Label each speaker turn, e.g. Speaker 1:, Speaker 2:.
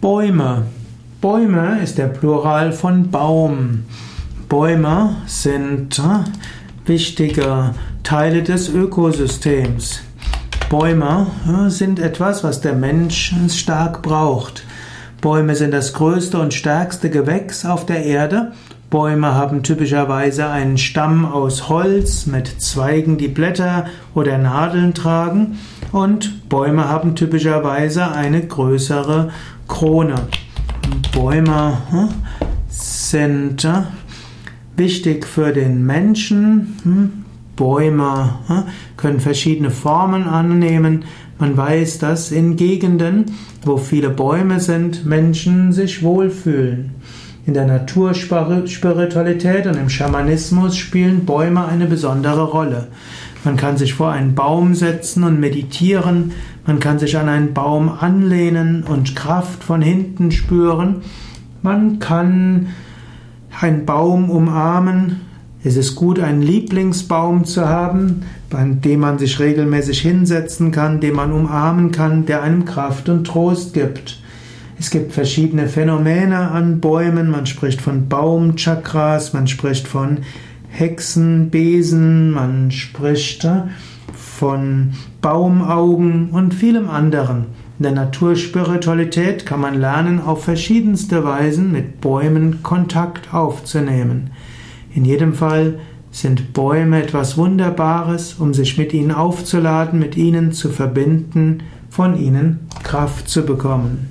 Speaker 1: Bäume. Bäume ist der Plural von Baum. Bäume sind äh, wichtige Teile des Ökosystems. Bäume äh, sind etwas, was der Mensch stark braucht. Bäume sind das größte und stärkste Gewächs auf der Erde. Bäume haben typischerweise einen Stamm aus Holz mit Zweigen, die Blätter oder Nadeln tragen. Und Bäume haben typischerweise eine größere Krone. Bäume hm, sind äh, wichtig für den Menschen. Hm. Bäume hm, können verschiedene Formen annehmen. Man weiß, dass in Gegenden, wo viele Bäume sind, Menschen sich wohlfühlen. In der Naturspiritualität und im Schamanismus spielen Bäume eine besondere Rolle. Man kann sich vor einen Baum setzen und meditieren, man kann sich an einen Baum anlehnen und Kraft von hinten spüren, man kann einen Baum umarmen, es ist gut, einen Lieblingsbaum zu haben, an dem man sich regelmäßig hinsetzen kann, den man umarmen kann, der einem Kraft und Trost gibt. Es gibt verschiedene Phänomene an Bäumen. Man spricht von Baumchakras, man spricht von Hexenbesen, man spricht äh, von Baumaugen und vielem anderen. In der Naturspiritualität kann man lernen, auf verschiedenste Weisen mit Bäumen Kontakt aufzunehmen. In jedem Fall sind Bäume etwas Wunderbares, um sich mit ihnen aufzuladen, mit ihnen zu verbinden, von ihnen Kraft zu bekommen.